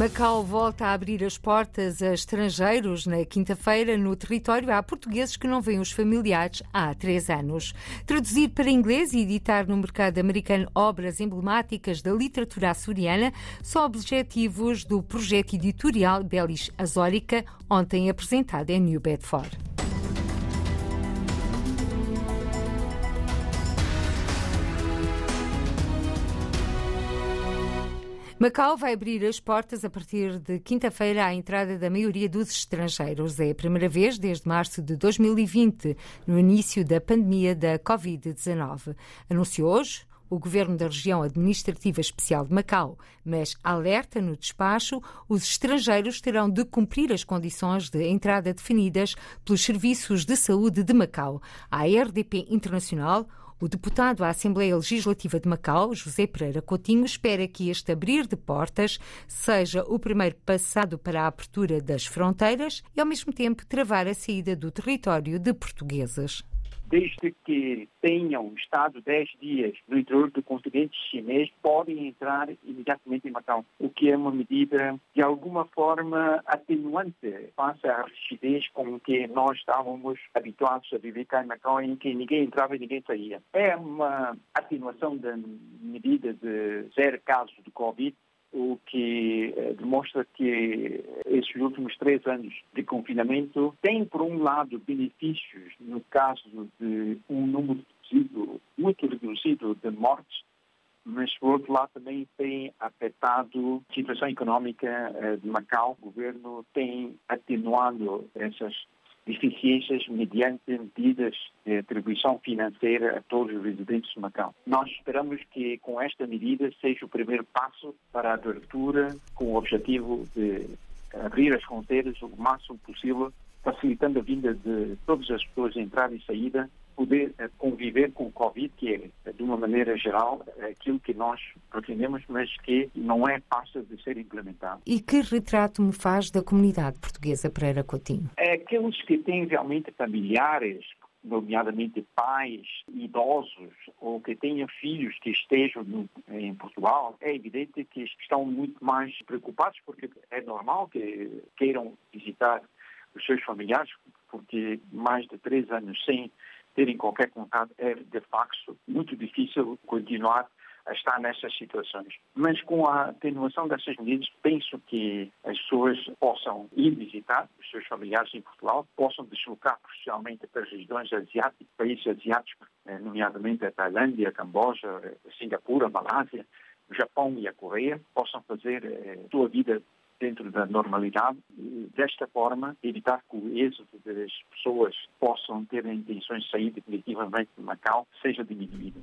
Macau volta a abrir as portas a estrangeiros na quinta-feira no território. Há portugueses que não veem os familiares há três anos. Traduzir para inglês e editar no mercado americano obras emblemáticas da literatura açoriana são objetivos do projeto editorial Belis Azórica, ontem apresentado em New Bedford. Macau vai abrir as portas a partir de quinta-feira à entrada da maioria dos estrangeiros. É a primeira vez desde março de 2020, no início da pandemia da Covid-19. Anunciou hoje o governo da região administrativa especial de Macau, mas alerta no despacho, os estrangeiros terão de cumprir as condições de entrada definidas pelos serviços de saúde de Macau. A RDP Internacional o deputado à Assembleia Legislativa de Macau, José Pereira Coutinho, espera que este abrir de portas seja o primeiro passado para a abertura das fronteiras e, ao mesmo tempo, travar a saída do território de portugueses desde que tenham estado 10 dias no interior do continente chinês, podem entrar imediatamente em Macau, o que é uma medida de alguma forma atenuante face à rigidez com que nós estávamos habituados a viver cá em Macau, em que ninguém entrava e ninguém saía. É uma atenuação da medida de zero casos de Covid, o que eh, demonstra que esses últimos três anos de confinamento têm, por um lado, benefícios no caso de um número reduzido, muito reduzido de mortes, mas, por outro lado, também tem afetado a situação económica eh, de Macau. O governo tem atenuado essas deficiências mediante medidas de atribuição financeira a todos os residentes de Macau. Nós esperamos que com esta medida seja o primeiro passo para a abertura com o objetivo de abrir as fronteiras o máximo possível, facilitando a vinda de todas as pessoas de entrada e saída poder eh, conviver com o Covid, que é, de uma maneira geral, aquilo que nós pretendemos, mas que não é fácil de ser implementado. E que retrato me faz da comunidade portuguesa Pereira Coutinho? É aqueles que têm realmente familiares nomeadamente pais idosos ou que tenham filhos que estejam no, em Portugal, é evidente que estão muito mais preocupados porque é normal que queiram visitar os seus familiares, porque mais de três anos sem terem qualquer contato, é de facto muito difícil continuar a estar nessas situações. Mas com a atenuação dessas medidas, penso que as pessoas possam ir visitar os seus familiares em Portugal, possam deslocar profissionalmente para as regiões asiáticas, países asiáticos, eh, nomeadamente a Tailândia, a Camboja, a Singapura, a Malásia, o Japão e a Coreia, possam fazer a eh, sua vida dentro da normalidade desta forma, evitar que o êxodo das pessoas possam ter intenções de sair definitivamente de Macau seja diminuído.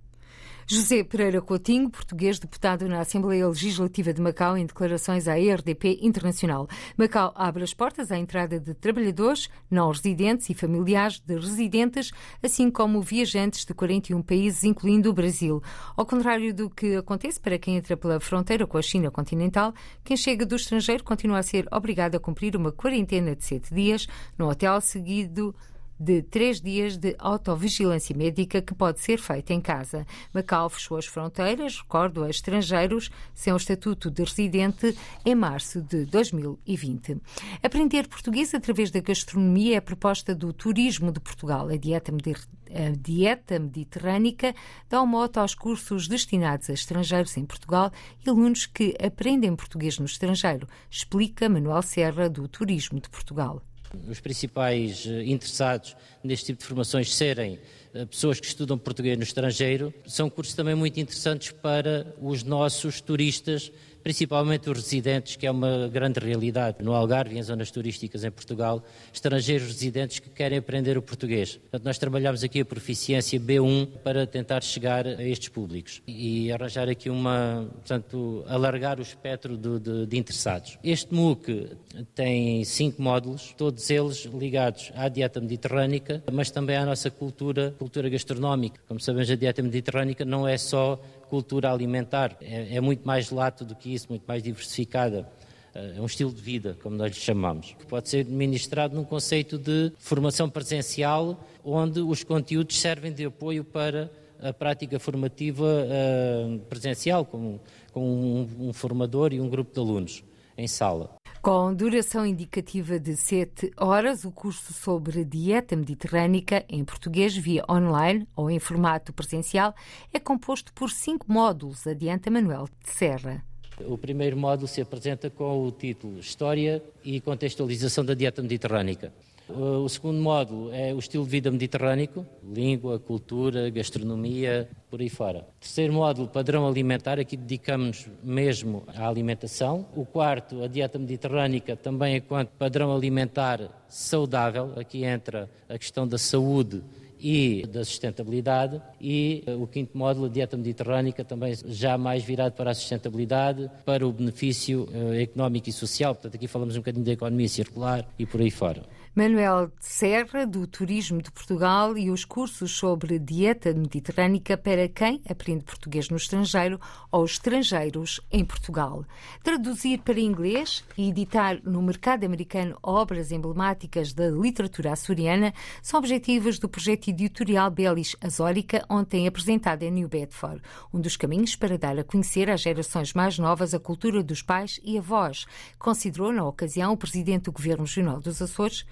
José Pereira Coutinho, português deputado na Assembleia Legislativa de Macau, em declarações à RDP Internacional. Macau abre as portas à entrada de trabalhadores, não residentes e familiares de residentes, assim como viajantes de 41 países, incluindo o Brasil. Ao contrário do que acontece para quem entra pela fronteira com a China continental, quem chega do estrangeiro continua a ser obrigado a cumprir uma quarentena de sete dias no hotel seguido de três dias de autovigilância médica que pode ser feita em casa. Macau fechou as fronteiras, recordo, a estrangeiros sem o estatuto de residente em março de 2020. Aprender português através da gastronomia é a proposta do Turismo de Portugal. A dieta, a dieta mediterrânica dá um mote aos cursos destinados a estrangeiros em Portugal e alunos que aprendem português no estrangeiro, explica Manuel Serra, do Turismo de Portugal os principais eh, interessados neste tipo de formações serem eh, pessoas que estudam português no estrangeiro, são cursos também muito interessantes para os nossos turistas principalmente os residentes, que é uma grande realidade no Algarve e em zonas turísticas em Portugal, estrangeiros residentes que querem aprender o português. Portanto, nós trabalhamos aqui a proficiência B1 para tentar chegar a estes públicos e arranjar aqui uma, portanto, alargar o espectro de, de, de interessados. Este MOOC tem cinco módulos, todos eles ligados à dieta mediterrânica, mas também à nossa cultura, cultura gastronómica. Como sabemos, a dieta mediterrânica não é só cultura alimentar. É, é muito mais lato do que isso, muito mais diversificada. É um estilo de vida, como nós lhe chamamos, que pode ser ministrado num conceito de formação presencial, onde os conteúdos servem de apoio para a prática formativa uh, presencial, com, com um, um, formador e um grupo de alunos. em sala. Com duração indicativa de 7 horas, o curso sobre dieta mediterrânica em português via online ou em formato presencial é composto por cinco módulos, adianta Manuel de Serra. O primeiro módulo se apresenta com o título História e Contextualização da Dieta Mediterrânica. O segundo módulo é o estilo de vida mediterrâneo, língua, cultura, gastronomia, por aí fora. Terceiro módulo, padrão alimentar, aqui dedicamos mesmo à alimentação. O quarto, a dieta mediterrânica, também enquanto padrão alimentar saudável, aqui entra a questão da saúde e da sustentabilidade e eh, o quinto módulo, a dieta mediterrânica, também já mais virado para a sustentabilidade, para o benefício eh, económico e social. Portanto, aqui falamos um bocadinho da economia circular e por aí fora. Manuel Serra, do Turismo de Portugal, e os cursos sobre dieta mediterrânica para quem aprende português no estrangeiro ou estrangeiros em Portugal. Traduzir para inglês e editar no mercado americano obras emblemáticas da literatura açoriana são objetivos do projeto editorial Belis Azórica, ontem apresentado em New Bedford. Um dos caminhos para dar a conhecer às gerações mais novas a cultura dos pais e avós, considerou na ocasião o presidente do Governo Regional dos Açores,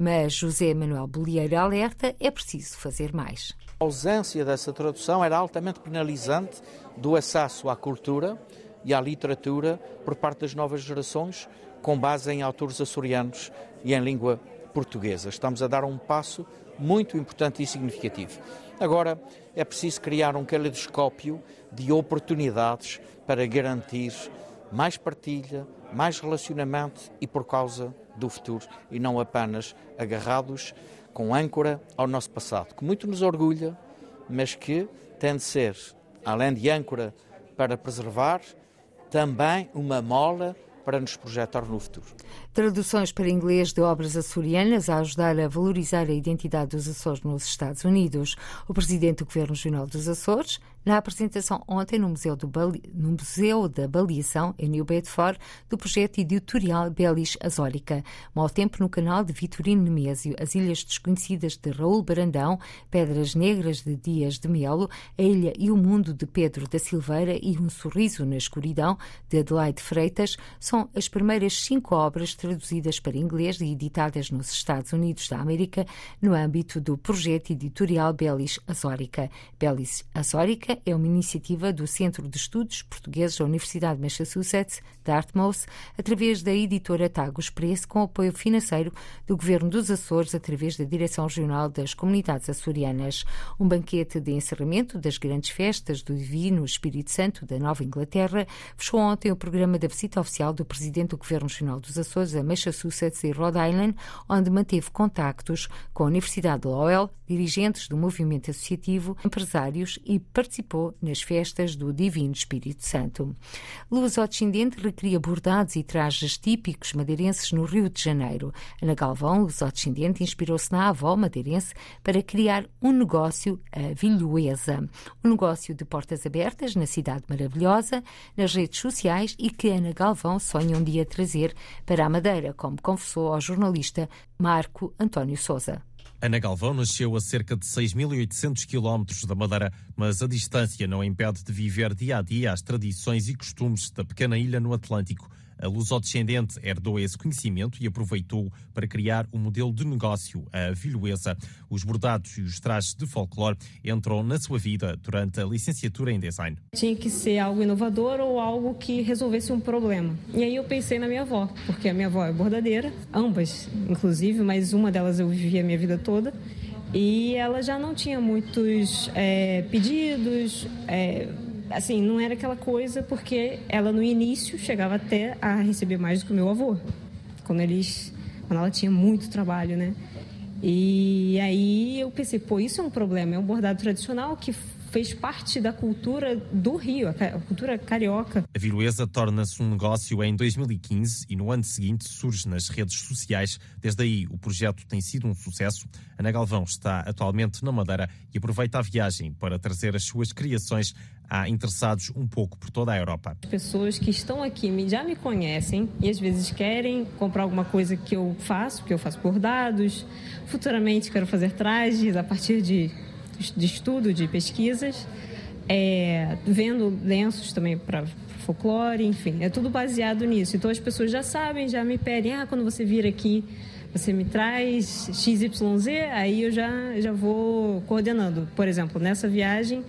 mas José Manuel Bolieiro alerta é preciso fazer mais. A ausência dessa tradução era altamente penalizante do acesso à cultura e à literatura por parte das novas gerações, com base em autores açorianos e em língua portuguesa. Estamos a dar um passo muito importante e significativo. Agora é preciso criar um caleidoscópio de oportunidades para garantir mais partilha, mais relacionamento e por causa do futuro e não apenas agarrados com âncora ao nosso passado, que muito nos orgulha, mas que tem de ser, além de âncora para preservar, também uma mola para nos projetar no futuro. Traduções para inglês de obras açorianas a ajudar a valorizar a identidade dos Açores nos Estados Unidos. O presidente do Governo Regional dos Açores, na apresentação ontem no Museu, Bali... no Museu da Baleação, em New Bedford, do projeto editorial Belis Azórica. Mau tempo no canal de Vitorino Nemésio, as Ilhas Desconhecidas de Raul Barandão, Pedras Negras de Dias de Melo, a Ilha e o Mundo de Pedro da Silveira e Um Sorriso na Escuridão, de Adelaide Freitas, são as primeiras cinco obras traduzidas para inglês e editadas nos Estados Unidos da América no âmbito do projeto editorial Belis Azórica. Belis Azórica é uma iniciativa do Centro de Estudos Portugueses da Universidade de Massachusetts, Dartmouth, através da editora Tagus Press, com apoio financeiro do Governo dos Açores, através da Direção Regional das Comunidades Açorianas. Um banquete de encerramento das grandes festas do Divino Espírito Santo da Nova Inglaterra fechou ontem o programa da visita oficial do Presidente do Governo Regional dos Açores a Massachusetts e Rhode Island, onde manteve contactos com a Universidade de Lowell, dirigentes do movimento associativo, empresários e participou nas festas do Divino Espírito Santo. Luz Descendente recria bordados e trajes típicos madeirenses no Rio de Janeiro. Ana Galvão, Luz Descendente, inspirou-se na avó madeirense para criar um negócio, a Vilhoesa. Um negócio de portas abertas na cidade maravilhosa, nas redes sociais e que Ana Galvão sonha um dia trazer para a Madeira, como confessou ao jornalista Marco António Souza. Ana Galvão nasceu a cerca de 6.800 quilómetros da Madeira, mas a distância não impede de viver dia a dia as tradições e costumes da pequena ilha no Atlântico. A lusodescendente herdou esse conhecimento e aproveitou para criar um modelo de negócio, a Vilhoesa. Os bordados e os trajes de folclore entram na sua vida durante a licenciatura em design. Tinha que ser algo inovador ou algo que resolvesse um problema. E aí eu pensei na minha avó, porque a minha avó é bordadeira, ambas, inclusive, mas uma delas eu vivi a minha vida toda. E ela já não tinha muitos é, pedidos, é, assim, não era aquela coisa porque ela no início chegava até a receber mais do que o meu avô. Quando eles, quando ela tinha muito trabalho, né? E aí eu pensei, pô, isso é um problema, é um bordado tradicional que fez parte da cultura do Rio, a cultura carioca. A Viluesa torna-se um negócio em 2015 e no ano seguinte surge nas redes sociais. Desde aí, o projeto tem sido um sucesso. Ana Galvão está atualmente na Madeira e aproveita a viagem para trazer as suas criações a interessados um pouco por toda a Europa. As pessoas que estão aqui já me conhecem e às vezes querem comprar alguma coisa que eu faço, porque eu faço bordados. Futuramente quero fazer trajes a partir de de estudo, de pesquisas, é, vendo lenços também para folclore, enfim, é tudo baseado nisso. Então as pessoas já sabem, já me pedem, ah, quando você vir aqui, você me traz XYZ, aí eu já, já vou coordenando. Por exemplo, nessa viagem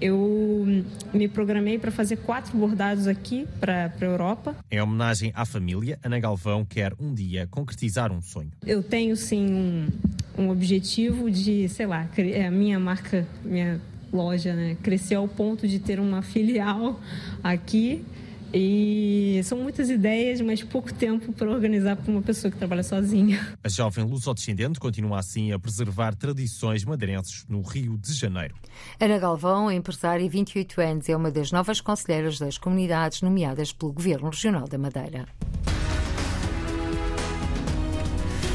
eu me programei para fazer quatro bordados aqui para a Europa. Em homenagem à família, Ana Galvão quer um dia concretizar um sonho. Eu tenho sim um, um objetivo de, sei lá, a minha marca, minha loja, né, crescer ao ponto de ter uma filial aqui e são muitas ideias, mas pouco tempo para organizar para uma pessoa que trabalha sozinha. A jovem luso-descendente continua assim a preservar tradições madeirenses no Rio de Janeiro. Ana Galvão, empresária e 28 anos, é uma das novas conselheiras das comunidades nomeadas pelo Governo Regional da Madeira.